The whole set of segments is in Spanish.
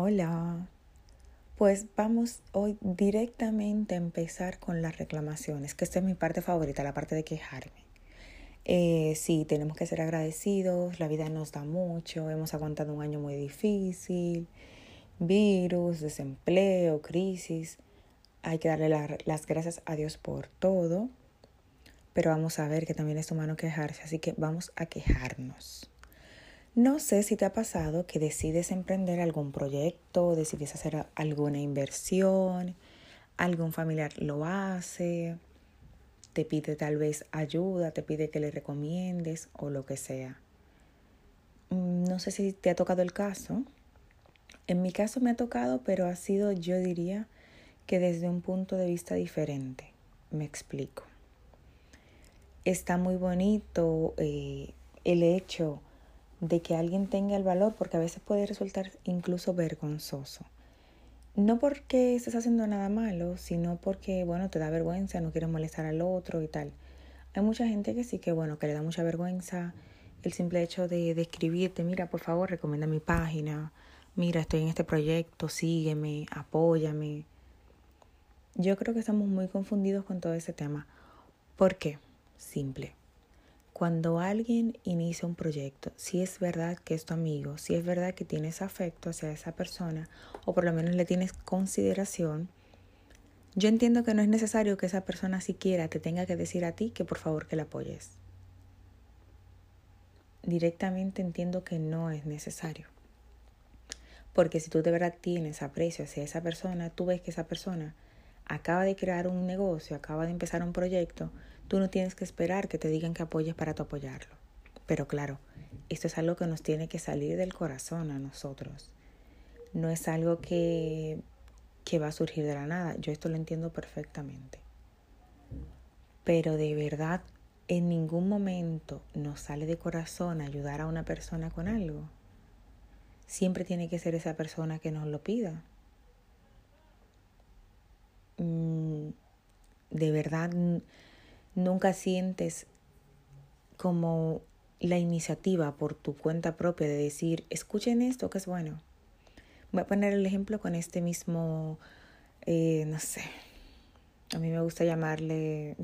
Hola. Pues vamos hoy directamente a empezar con las reclamaciones, que esta es mi parte favorita, la parte de quejarme. Eh, sí, tenemos que ser agradecidos, la vida nos da mucho, hemos aguantado un año muy difícil, virus, desempleo, crisis. Hay que darle las gracias a Dios por todo, pero vamos a ver que también es humano quejarse, así que vamos a quejarnos. No sé si te ha pasado que decides emprender algún proyecto, decides hacer alguna inversión, algún familiar lo hace, te pide tal vez ayuda, te pide que le recomiendes o lo que sea. Mm, no sé si te ha tocado el caso. En mi caso me ha tocado, pero ha sido, yo diría, que desde un punto de vista diferente. Me explico. Está muy bonito eh, el hecho de que alguien tenga el valor, porque a veces puede resultar incluso vergonzoso. No porque estés haciendo nada malo, sino porque, bueno, te da vergüenza, no quieres molestar al otro y tal. Hay mucha gente que sí que, bueno, que le da mucha vergüenza el simple hecho de, de escribirte, mira, por favor, recomienda mi página, mira, estoy en este proyecto, sígueme, apóyame. Yo creo que estamos muy confundidos con todo ese tema. ¿Por qué? Simple. Cuando alguien inicia un proyecto, si es verdad que es tu amigo, si es verdad que tienes afecto hacia esa persona o por lo menos le tienes consideración, yo entiendo que no es necesario que esa persona siquiera te tenga que decir a ti que por favor que la apoyes. Directamente entiendo que no es necesario. Porque si tú de verdad tienes aprecio hacia esa persona, tú ves que esa persona acaba de crear un negocio, acaba de empezar un proyecto, Tú no tienes que esperar que te digan que apoyes para tu apoyarlo. Pero claro, esto es algo que nos tiene que salir del corazón a nosotros. No es algo que, que va a surgir de la nada. Yo esto lo entiendo perfectamente. Pero de verdad, en ningún momento nos sale de corazón ayudar a una persona con algo. Siempre tiene que ser esa persona que nos lo pida. Mm, de verdad nunca sientes como la iniciativa por tu cuenta propia de decir, escuchen esto que es bueno. Voy a poner el ejemplo con este mismo, eh, no sé, a mí me gusta llamarle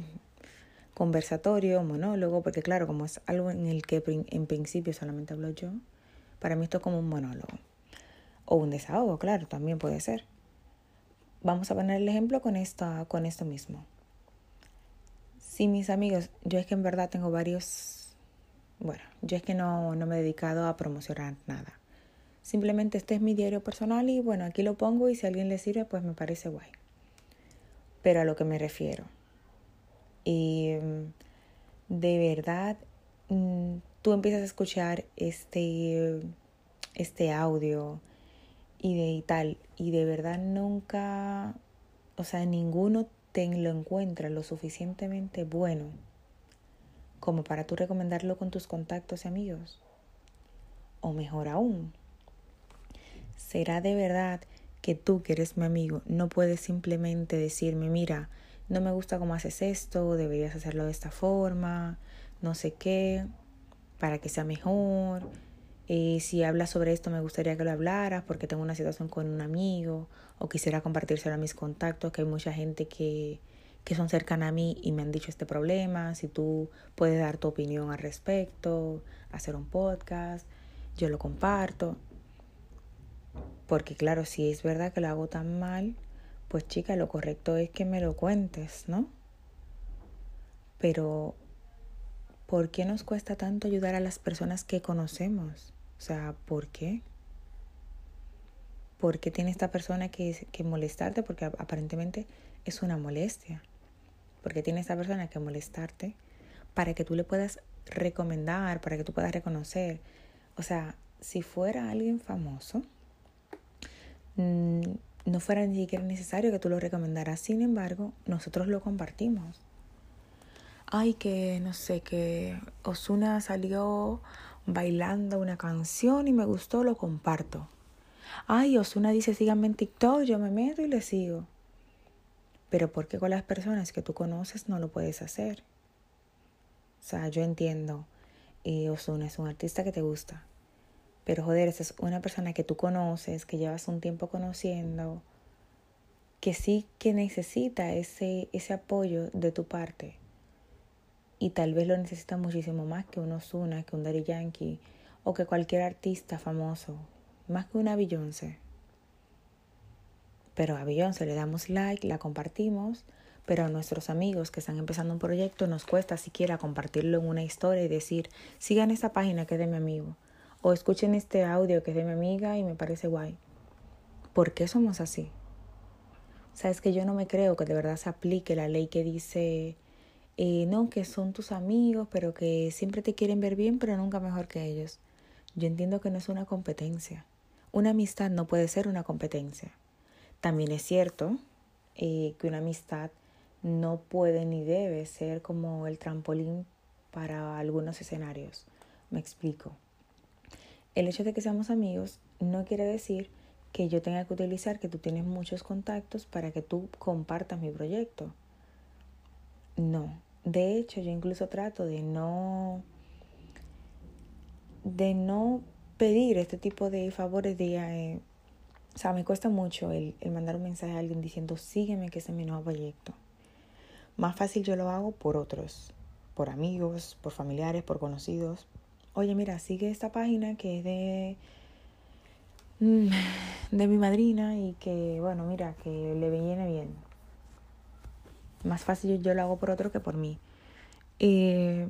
conversatorio, monólogo, porque claro, como es algo en el que en principio solamente hablo yo, para mí esto es como un monólogo. O un desahogo, claro, también puede ser. Vamos a poner el ejemplo con, esta, con esto mismo. Sí, mis amigos, yo es que en verdad tengo varios, bueno, yo es que no, no me he dedicado a promocionar nada. Simplemente este es mi diario personal y bueno, aquí lo pongo y si a alguien le sirve, pues me parece guay. Pero a lo que me refiero. Y mm, de verdad, mm, tú empiezas a escuchar este, este audio y de y tal, y de verdad nunca, o sea, ninguno te lo encuentras lo suficientemente bueno como para tú recomendarlo con tus contactos y amigos. O mejor aún, será de verdad que tú que eres mi amigo no puedes simplemente decirme, mira, no me gusta cómo haces esto, deberías hacerlo de esta forma, no sé qué, para que sea mejor. Eh, si hablas sobre esto me gustaría que lo hablaras porque tengo una situación con un amigo o quisiera compartírselo a mis contactos, que hay mucha gente que, que son cercanas a mí y me han dicho este problema, si tú puedes dar tu opinión al respecto, hacer un podcast, yo lo comparto. Porque claro, si es verdad que lo hago tan mal, pues chica, lo correcto es que me lo cuentes, ¿no? Pero, ¿por qué nos cuesta tanto ayudar a las personas que conocemos? O sea, ¿por qué? ¿Por qué tiene esta persona que, que molestarte? Porque aparentemente es una molestia. Porque tiene esta persona que molestarte para que tú le puedas recomendar, para que tú puedas reconocer. O sea, si fuera alguien famoso, mm, no fuera ni siquiera necesario que tú lo recomendaras. Sin embargo, nosotros lo compartimos. Ay, que no sé, que Osuna salió bailando una canción y me gustó, lo comparto. Ay, Osuna dice síganme en TikTok, yo me meto y le sigo. Pero ¿por qué con las personas que tú conoces no lo puedes hacer? O sea, yo entiendo, eh, Osuna es un artista que te gusta. Pero joder, esa es una persona que tú conoces, que llevas un tiempo conociendo, que sí que necesita ese, ese apoyo de tu parte. Y tal vez lo necesita muchísimo más que un Ozuna, que un Daddy Yankee o que cualquier artista famoso, más que una Beyoncé. Pero a Beyoncé le damos like, la compartimos, pero a nuestros amigos que están empezando un proyecto nos cuesta siquiera compartirlo en una historia y decir, sigan esta página que es de mi amigo, o escuchen este audio que es de mi amiga y me parece guay. ¿Por qué somos así? Sabes que yo no me creo que de verdad se aplique la ley que dice, eh, no, que son tus amigos, pero que siempre te quieren ver bien, pero nunca mejor que ellos. Yo entiendo que no es una competencia. Una amistad no puede ser una competencia. También es cierto eh, que una amistad no puede ni debe ser como el trampolín para algunos escenarios. Me explico. El hecho de que seamos amigos no quiere decir que yo tenga que utilizar que tú tienes muchos contactos para que tú compartas mi proyecto. No. De hecho, yo incluso trato de no de no pedir este tipo de favores de eh, o sea, me cuesta mucho el, el, mandar un mensaje a alguien diciendo sígueme que es mi nuevo proyecto. Más fácil yo lo hago por otros, por amigos, por familiares, por conocidos. Oye, mira, sigue esta página que es de Mm, de mi madrina y que, bueno, mira, que le viene bien. Más fácil yo lo hago por otro que por mí. Eh,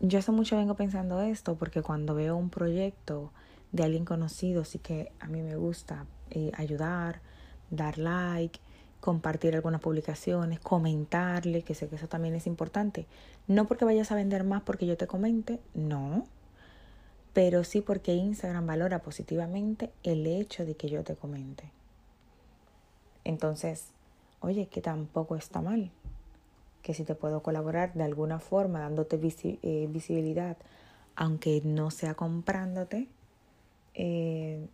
yo hace mucho vengo pensando esto porque cuando veo un proyecto de alguien conocido, sí que a mí me gusta eh, ayudar, dar like, compartir algunas publicaciones, comentarle, que sé que eso también es importante. No porque vayas a vender más porque yo te comente, no pero sí porque Instagram valora positivamente el hecho de que yo te comente. Entonces, oye, que tampoco está mal, que si te puedo colaborar de alguna forma dándote eh, visibilidad, aunque no sea comprándote, eh,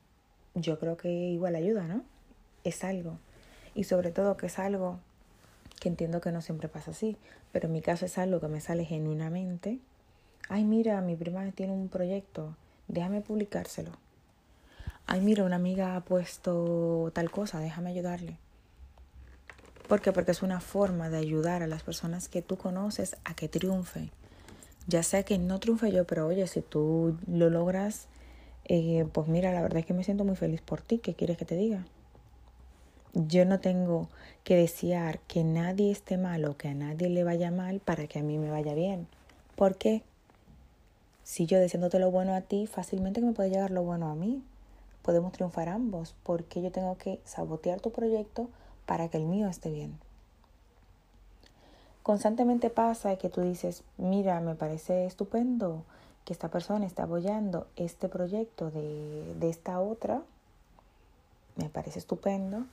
yo creo que igual ayuda, ¿no? Es algo. Y sobre todo que es algo que entiendo que no siempre pasa así, pero en mi caso es algo que me sale genuinamente Ay, mira, mi prima tiene un proyecto, déjame publicárselo. Ay, mira, una amiga ha puesto tal cosa, déjame ayudarle. ¿Por qué? Porque es una forma de ayudar a las personas que tú conoces a que triunfen. Ya sea que no triunfe yo, pero oye, si tú lo logras, eh, pues mira, la verdad es que me siento muy feliz por ti. ¿Qué quieres que te diga? Yo no tengo que desear que nadie esté mal o que a nadie le vaya mal para que a mí me vaya bien. ¿Por qué? Si yo deseándote lo bueno a ti, fácilmente me puede llegar lo bueno a mí. Podemos triunfar ambos, porque yo tengo que sabotear tu proyecto para que el mío esté bien. Constantemente pasa que tú dices, mira, me parece estupendo que esta persona está apoyando este proyecto de, de esta otra, me parece estupendo,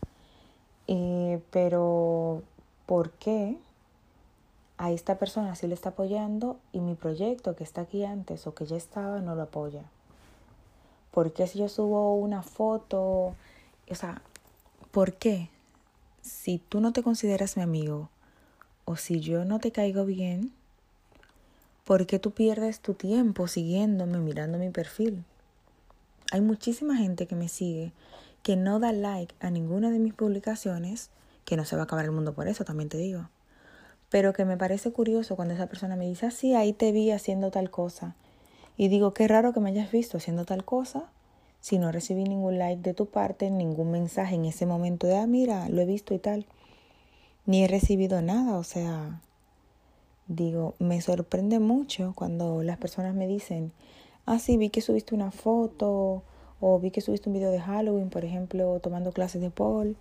eh, pero ¿por qué a esta persona sí le está apoyando y mi proyecto que está aquí antes o que ya estaba no lo apoya. ¿Por qué si yo subo una foto? O sea, ¿por qué? Si tú no te consideras mi amigo o si yo no te caigo bien, ¿por qué tú pierdes tu tiempo siguiéndome, mirando mi perfil? Hay muchísima gente que me sigue que no da like a ninguna de mis publicaciones, que no se va a acabar el mundo por eso, también te digo pero que me parece curioso cuando esa persona me dice, ah, ahí te vi haciendo tal cosa. Y digo, qué raro que me hayas visto haciendo tal cosa si no recibí ningún like de tu parte, ningún mensaje en ese momento de, ah, mira, lo he visto y tal. Ni he recibido nada, o sea, digo, me sorprende mucho cuando las personas me dicen, ah, sí, vi que subiste una foto o vi que subiste un video de Halloween, por ejemplo, tomando clases de Paul.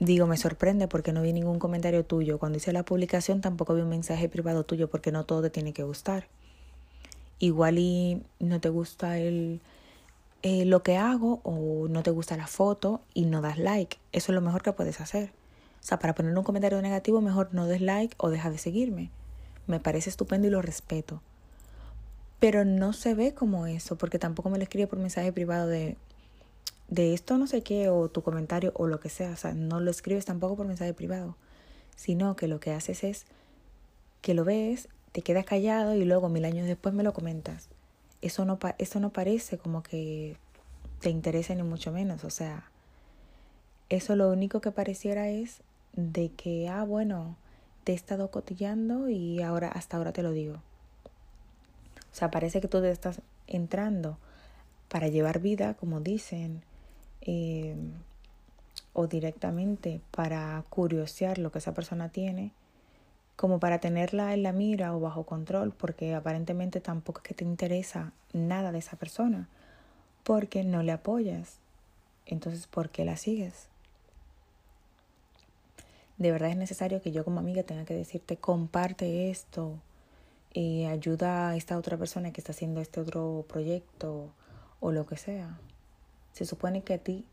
Digo, me sorprende porque no vi ningún comentario tuyo. Cuando hice la publicación tampoco vi un mensaje privado tuyo porque no todo te tiene que gustar. Igual y no te gusta el, eh, lo que hago o no te gusta la foto y no das like. Eso es lo mejor que puedes hacer. O sea, para poner un comentario negativo mejor no des like o deja de seguirme. Me parece estupendo y lo respeto. Pero no se ve como eso porque tampoco me lo escribe por mensaje privado de de esto no sé qué o tu comentario o lo que sea, o sea, no lo escribes tampoco por mensaje privado, sino que lo que haces es que lo ves, te quedas callado y luego mil años después me lo comentas. Eso no, eso no parece como que te interese ni mucho menos. O sea, eso lo único que pareciera es de que, ah, bueno, te he estado cotillando y ahora, hasta ahora te lo digo. O sea, parece que tú te estás entrando para llevar vida, como dicen, eh, o directamente para curiosear lo que esa persona tiene, como para tenerla en la mira o bajo control, porque aparentemente tampoco es que te interesa nada de esa persona, porque no le apoyas. Entonces, ¿por qué la sigues? De verdad es necesario que yo como amiga tenga que decirte, comparte esto, eh, ayuda a esta otra persona que está haciendo este otro proyecto o lo que sea. Se supone que a ti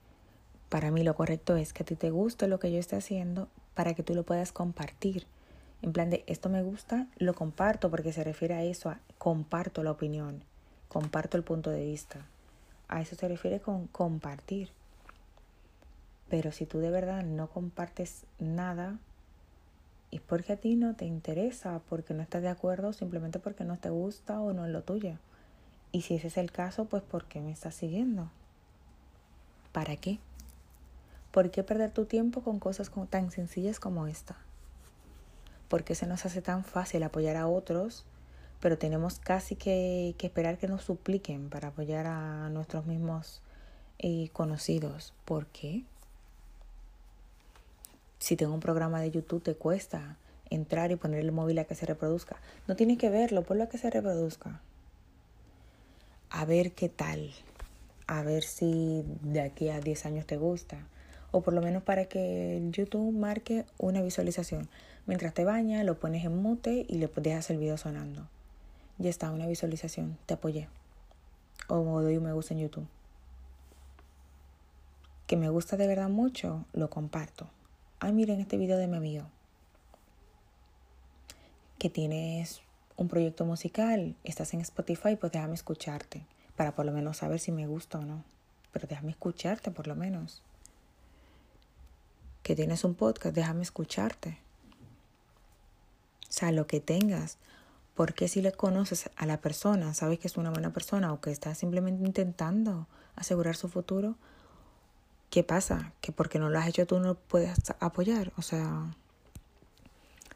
para mí lo correcto es que a ti te guste lo que yo esté haciendo para que tú lo puedas compartir. En plan de esto me gusta, lo comparto porque se refiere a eso, a comparto la opinión, comparto el punto de vista. A eso se refiere con compartir. Pero si tú de verdad no compartes nada, es porque a ti no te interesa, porque no estás de acuerdo, simplemente porque no te gusta o no es lo tuyo. Y si ese es el caso, pues ¿por qué me estás siguiendo? ¿Para qué? ¿Por qué perder tu tiempo con cosas tan sencillas como esta? ¿Por qué se nos hace tan fácil apoyar a otros, pero tenemos casi que, esperar que nos supliquen para apoyar a nuestros mismos eh, conocidos? ¿Por qué? Si tengo un programa de YouTube te cuesta entrar y poner el móvil a que se reproduzca. No tienes que verlo, ponlo a que se reproduzca. A ver qué tal. A ver si de aquí a 10 años te gusta o por lo menos para que YouTube marque una visualización. Mientras te bañas, lo pones en mute y le dejas el video sonando. Ya está, una visualización. Te apoyé. O doy un me gusta en YouTube. Que me gusta de verdad mucho, lo comparto. Ay, miren este video de mi amigo. Que tienes un proyecto musical, estás en Spotify, pues déjame escucharte. Para por lo menos saber si me gusta o no. Pero déjame escucharte por lo menos que tienes un podcast, déjame escucharte. Sea, lo que tengas. Porque si le conoces a la persona, sabes que es una buena persona o que está simplemente intentando asegurar su futuro, ¿qué pasa? Que porque no lo has hecho tú no puedes apoyar. O sea,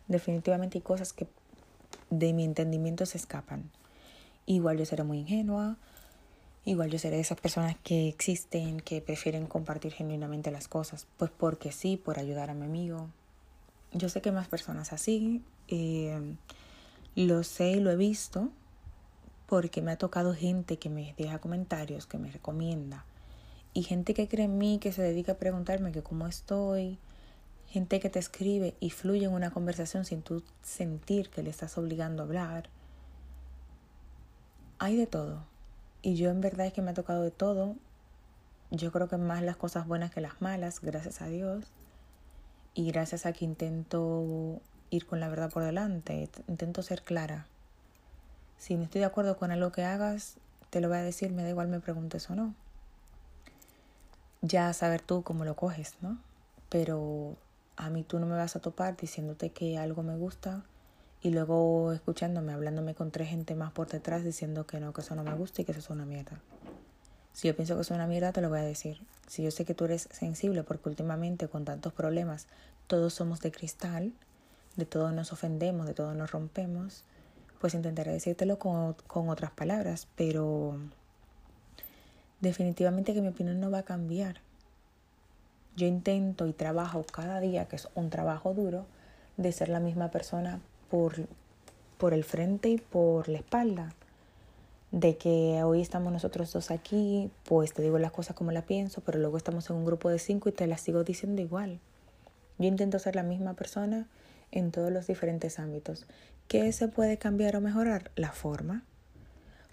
definitivamente hay cosas que de mi entendimiento se escapan. Igual yo seré muy ingenua, Igual yo seré de esas personas que existen, que prefieren compartir genuinamente las cosas, pues porque sí, por ayudar a mi amigo. Yo sé que más personas así, eh, lo sé y lo he visto, porque me ha tocado gente que me deja comentarios, que me recomienda, y gente que cree en mí, que se dedica a preguntarme que cómo estoy, gente que te escribe y fluye en una conversación sin tú sentir que le estás obligando a hablar. Hay de todo. Y yo en verdad es que me ha tocado de todo. Yo creo que más las cosas buenas que las malas, gracias a Dios. Y gracias a que intento ir con la verdad por delante, intento ser clara. Si no estoy de acuerdo con algo que hagas, te lo voy a decir, me da igual me preguntes o no. Ya saber tú cómo lo coges, ¿no? Pero a mí tú no me vas a topar diciéndote que algo me gusta y luego escuchándome, hablándome con tres gente más por detrás diciendo que no, que eso no me gusta y que eso es una mierda. Si yo pienso que es una mierda, te lo voy a decir. Si yo sé que tú eres sensible, porque últimamente con tantos problemas todos somos de cristal, de todos nos ofendemos, de todos nos rompemos, pues intentaré decírtelo con, con otras palabras, pero definitivamente que mi opinión no va a cambiar. Yo intento y trabajo cada día, que es un trabajo duro, de ser la misma persona por, por el frente y por la espalda. De que hoy estamos nosotros dos aquí, pues te digo las cosas como las pienso, pero luego estamos en un grupo de cinco y te las sigo diciendo igual. Yo intento ser la misma persona en todos los diferentes ámbitos. ¿Qué se puede cambiar o mejorar? La forma.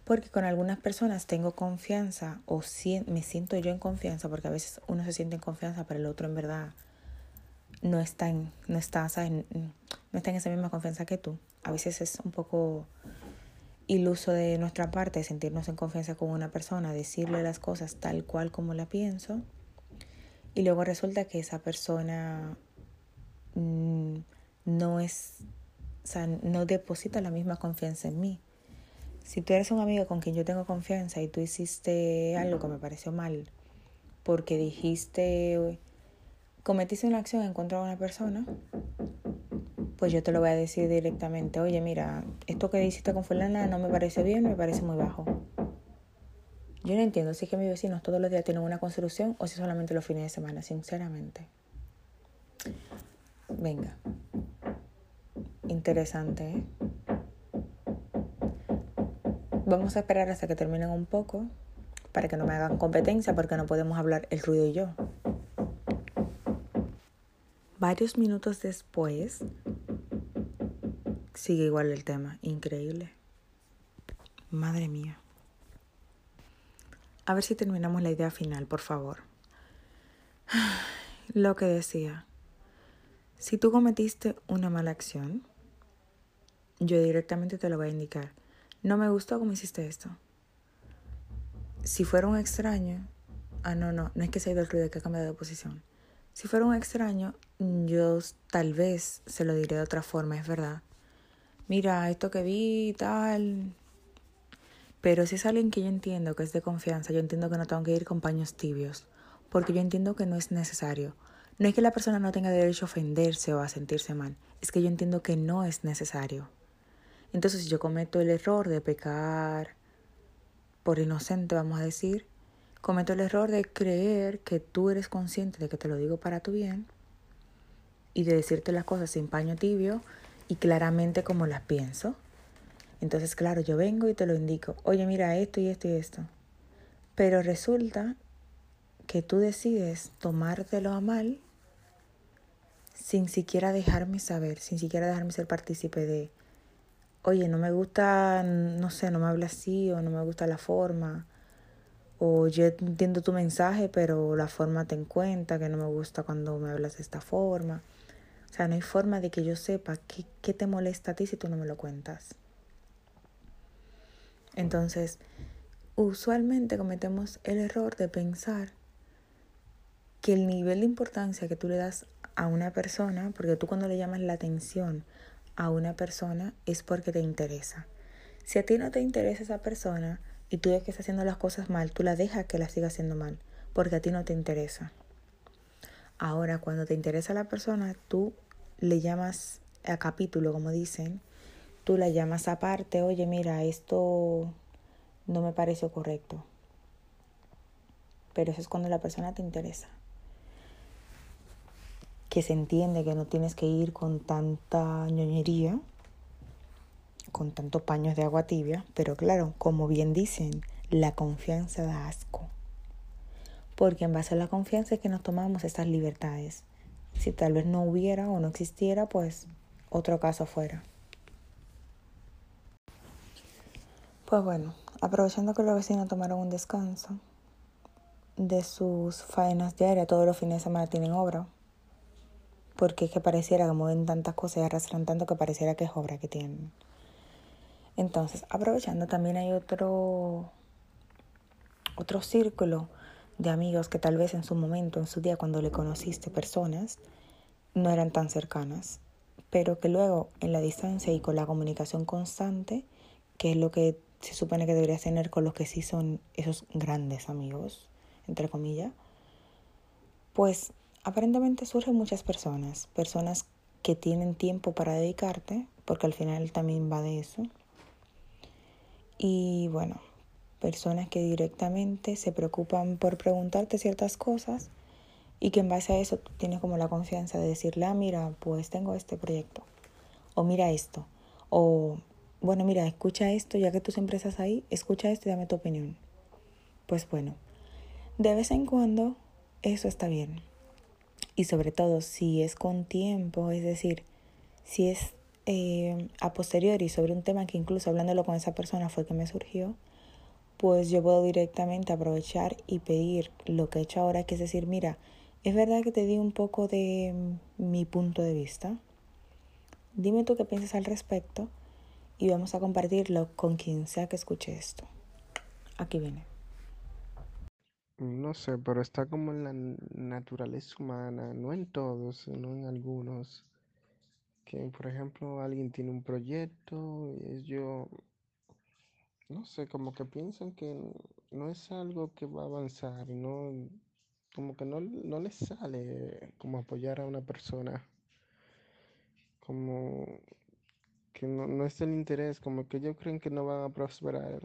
Porque con algunas personas tengo confianza o me siento yo en confianza, porque a veces uno se siente en confianza, pero el otro en verdad no está en, no está, no está en esa misma confianza que tú. A veces es un poco iluso de nuestra parte sentirnos en confianza con una persona, decirle las cosas tal cual como la pienso, y luego resulta que esa persona mm, no es, o sea, no deposita la misma confianza en mí. Si tú eres un amigo con quien yo tengo confianza y tú hiciste algo que me pareció mal, porque dijiste, cometiste una acción en contra de una persona, pues yo te lo voy a decir directamente, oye, mira, esto que hiciste con fulana no me parece bien, me parece muy bajo. Yo no entiendo si es que mis vecinos todos los días tienen una construcción o si solamente los fines de semana, sinceramente. Venga. Interesante, ¿eh? Vamos a esperar hasta que terminen un poco para que no me hagan competencia porque no podemos hablar el ruido y yo. Varios minutos después, sigue igual el tema. Increíble. Madre mía. A ver si terminamos la idea final, por favor. Lo que decía. Si tú cometiste una mala acción, yo directamente te lo voy a indicar. No me gustó cómo hiciste esto. Si fuera un extraño, ah, no, no, no es que se ha ido el ruido, que ha cambiado de posición. Si fuera un extraño, yo tal vez se lo diré de otra forma, es verdad. Mira, esto que vi, tal. Pero si es alguien que yo entiendo que es de confianza, yo entiendo que no tengo que ir con paños tibios, porque yo entiendo que no es necesario. No es que la persona no tenga derecho a ofenderse o a sentirse mal, es que yo entiendo que no es necesario. Entonces, si yo cometo el error de pecar por inocente, vamos a decir, cometo el error de creer que tú eres consciente de que te lo digo para tu bien y de decirte las cosas sin paño tibio y claramente como las pienso. Entonces, claro, yo vengo y te lo indico, oye, mira esto y esto y esto. Pero resulta que tú decides tomártelo a mal sin siquiera dejarme saber, sin siquiera dejarme ser partícipe de, oye, no me gusta, no sé, no me habla así o no me gusta la forma. O yo entiendo tu mensaje, pero la forma te cuenta que no me gusta cuando me hablas de esta forma. O sea, no hay forma de que yo sepa qué, qué te molesta a ti si tú no me lo cuentas. Entonces, usualmente cometemos el error de pensar que el nivel de importancia que tú le das a una persona, porque tú cuando le llamas la atención a una persona es porque te interesa. Si a ti no te interesa esa persona y tú ves que está haciendo las cosas mal, tú la dejas que la siga haciendo mal, porque a ti no te interesa. Ahora, cuando te interesa la persona, tú le llamas a capítulo, como dicen, tú la llamas aparte, oye, mira, esto no me parece correcto. Pero eso es cuando la persona te interesa que se entiende que no tienes que ir con tanta ñoñería, con tantos paños de agua tibia, pero claro, como bien dicen, la confianza da asco. Porque en base a la confianza es que nos tomamos estas libertades. Si tal vez no hubiera o no existiera, pues otro caso fuera. Pues bueno, aprovechando que los vecinos tomaron un descanso de sus faenas diarias, todos los fines de semana tienen obra, porque es que pareciera que mueven tantas cosas y arrastran tanto que pareciera que es obra que tienen. Entonces, aprovechando, también hay otro, otro círculo de amigos que tal vez en su momento, en su día, cuando le conociste personas, no eran tan cercanas, pero que luego en la distancia y con la comunicación constante, que es lo que se supone que deberías tener con los que sí son esos grandes amigos, entre comillas, pues aparentemente surgen muchas personas, personas que tienen tiempo para dedicarte, porque al final también va de eso. Y bueno, personas que directamente se preocupan por preguntarte ciertas cosas y que en base a eso tienes como la confianza de decirle, ah, mira, pues tengo este proyecto, o mira esto, o bueno, mira, escucha esto, ya que tú siempre estás ahí, escucha esto y dame tu opinión. Pues bueno, de vez en cuando eso está bien y sobre todo si es con tiempo, es decir, si es eh, a posteriori sobre un tema que incluso hablándolo con esa persona fue que me surgió, pues yo puedo directamente aprovechar y pedir lo que he hecho ahora, que es decir, mira, es verdad que te di un poco de mi punto de vista. Dime tú qué piensas al respecto y vamos a compartirlo con quien sea que escuche esto. Aquí viene. No sé, pero está como en la naturaleza humana, no en todos, sino en algunos. Que, por ejemplo, alguien tiene un proyecto y ellos no sé, como que piensan que no es algo que va a avanzar no, como que no, no les sale como apoyar a una persona, como que no, no es el interés, como que ellos creen que no van a prosperar.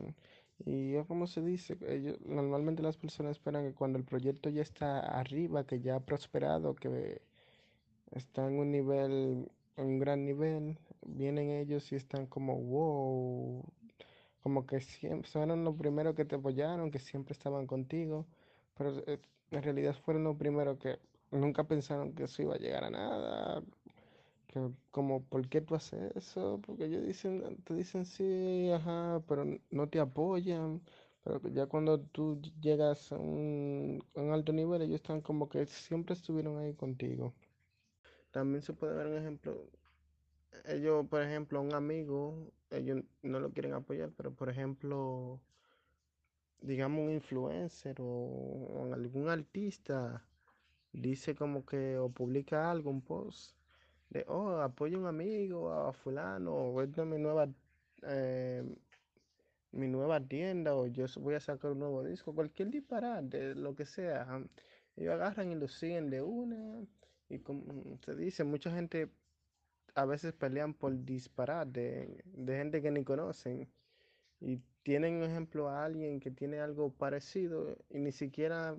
Y es como se dice, ellos, normalmente las personas esperan que cuando el proyecto ya está arriba, que ya ha prosperado, que está en un nivel, en un gran nivel, vienen ellos y están como, wow, como que siempre fueron los primeros que te apoyaron, que siempre estaban contigo, pero eh, en realidad fueron los primeros que nunca pensaron que eso iba a llegar a nada, que como, ¿por qué tú haces eso? Porque ellos dicen, te dicen sí, ajá, pero no te apoyan. Pero ya cuando tú llegas a un, a un alto nivel, ellos están como que siempre estuvieron ahí contigo. También se puede ver un ejemplo. Ellos, por ejemplo, un amigo, ellos no lo quieren apoyar, pero por ejemplo, digamos un influencer o, algún artista dice como que o publica algo, un post de, oh, apoyo a un amigo, a fulano, o esta es mi nueva, eh, mi nueva tienda, o yo voy a sacar un nuevo disco, cualquier disparate, lo que sea. Ellos agarran y lo siguen de una, y como se dice, mucha gente a veces pelean por disparar de, gente que ni conocen, y tienen un ejemplo a alguien que tiene algo parecido y ni siquiera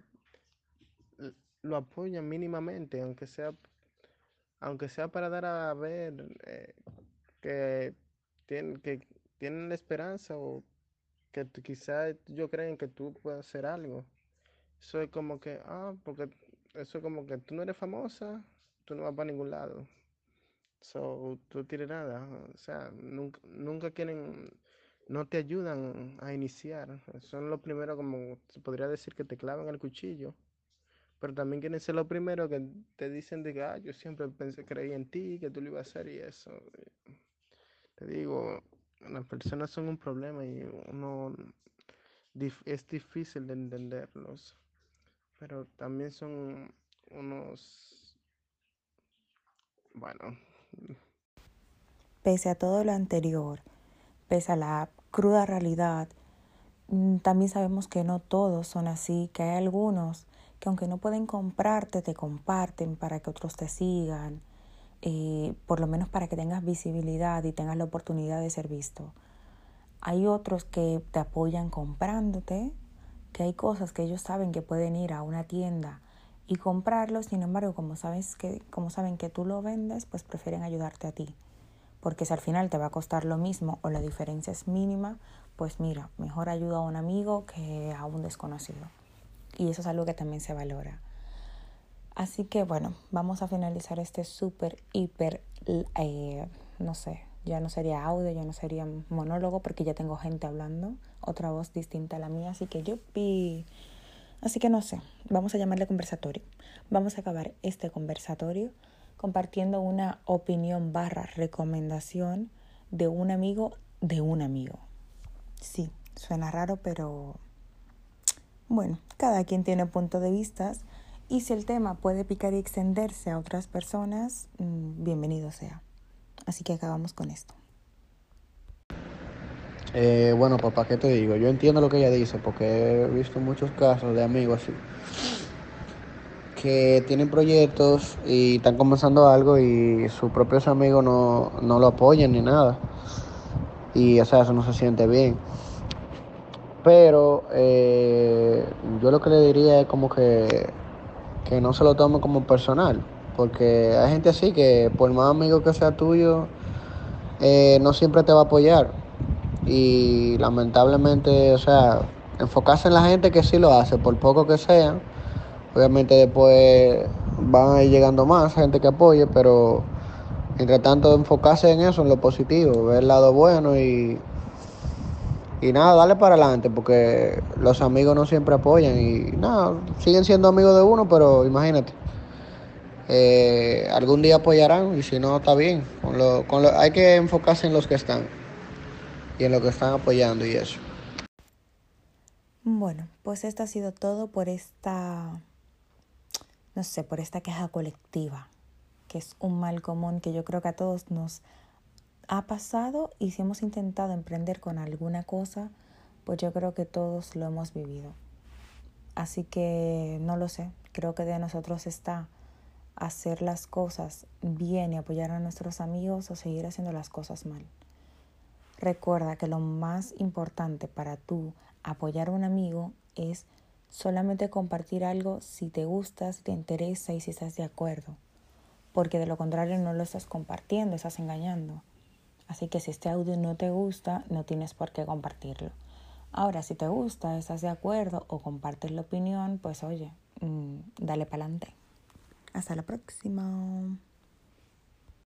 lo apoyan mínimamente, aunque sea aunque sea para dar a ver eh, que, tienen, que tienen la esperanza o que tú- quizá ellos creen que tú puedes hacer algo. Eso es como que, ah, porque eso es como que tú no eres famosa, tú no vas para ningún lado. So, tú tienes nada. O sea, nunca, nunca quieren, no te ayudan a iniciar. Son los primeros, como se podría decir, que te clavan el cuchillo. Pero también quieren ser los primeros que te dicen de que, ah, yo siempre pensé, creí en ti, que tú lo ibas a hacer y eso. Te digo, las personas son un problema y uno es difícil de entenderlos, pero también son unos, bueno, Pese a todo lo anterior, pese a la cruda realidad, mm, también sabemos que no todos son así, que hay algunos que aunque no pueden comprarte, te comparten para que otros te sigan, eh, por lo menos para que tengas visibilidad y tengas la oportunidad de ser visto. Hay otros que te apoyan comprándote, que hay cosas que ellos saben que pueden ir a una tienda y comprarlo, sin embargo, como sabes que como saben que tú lo vendes, pues prefieren ayudarte a ti. Porque si al final te va a costar lo mismo o la diferencia es mínima, pues mira, mejor ayuda a un amigo que a un desconocido. Y eso es algo que también se valora. Así que bueno, vamos a finalizar este súper, hiper, eh, no sé, ya no sería audio, ya no sería monólogo porque ya tengo gente hablando, otra voz distinta a la mía, así que yupi. Así que no sé, vamos a llamarle conversatorio. Vamos a acabar este conversatorio compartiendo una opinión barra recomendación de un amigo de un amigo. Sí, suena raro, pero bueno, cada quien tiene punto de vista y si el tema puede picar y extenderse a otras personas, mm, bienvenido sea. Así que acabamos con esto. Eh, bueno, papá, ¿qué te digo? Yo entiendo lo que ella dice porque he visto muchos casos de amigos así que tienen proyectos y están comenzando algo y sus propios amigos no, no lo apoyan ni nada. Y o sea, eso no se siente bien. Pero eh, yo lo que le diría es como que, que no se lo tome como personal. Porque hay gente así que por más amigo que sea tuyo, eh, no siempre te va a apoyar. Y lamentablemente, o sea, enfocarse en la gente que sí lo hace, por poco que sea. Obviamente después van a ir llegando más gente que apoye, pero entre tanto enfocarse en eso, en lo positivo, ver el lado bueno y, y nada, darle para adelante, porque los amigos no siempre apoyan y nada, siguen siendo amigos de uno, pero imagínate. eh, algún día apoyarán y si no, está bien. Con lo, con lo, hay que enfocarse en los que están y en lo que están apoyando y eso. Bueno, pues esto ha sido todo por esta, no sé, por esta queja colectiva, que es un mal común que yo creo que a todos nos ha pasado y si hemos intentado emprender con alguna cosa, pues yo creo que todos lo hemos vivido. Así que no lo sé, creo que de nosotros está hacer las cosas bien y apoyar a nuestros amigos o seguir haciendo las cosas mal. Recuerda que lo más importante para tú apoyar a un amigo es solamente compartir algo si te gusta, si te interesa y si estás de acuerdo. Porque de lo contrario no lo estás compartiendo, estás engañando. Así que si este audio no te gusta, no tienes por qué compartirlo. Ahora, si te gusta, estás de acuerdo o compartes la opinión, pues oye, mm, dale para adelante. Hasta la próxima.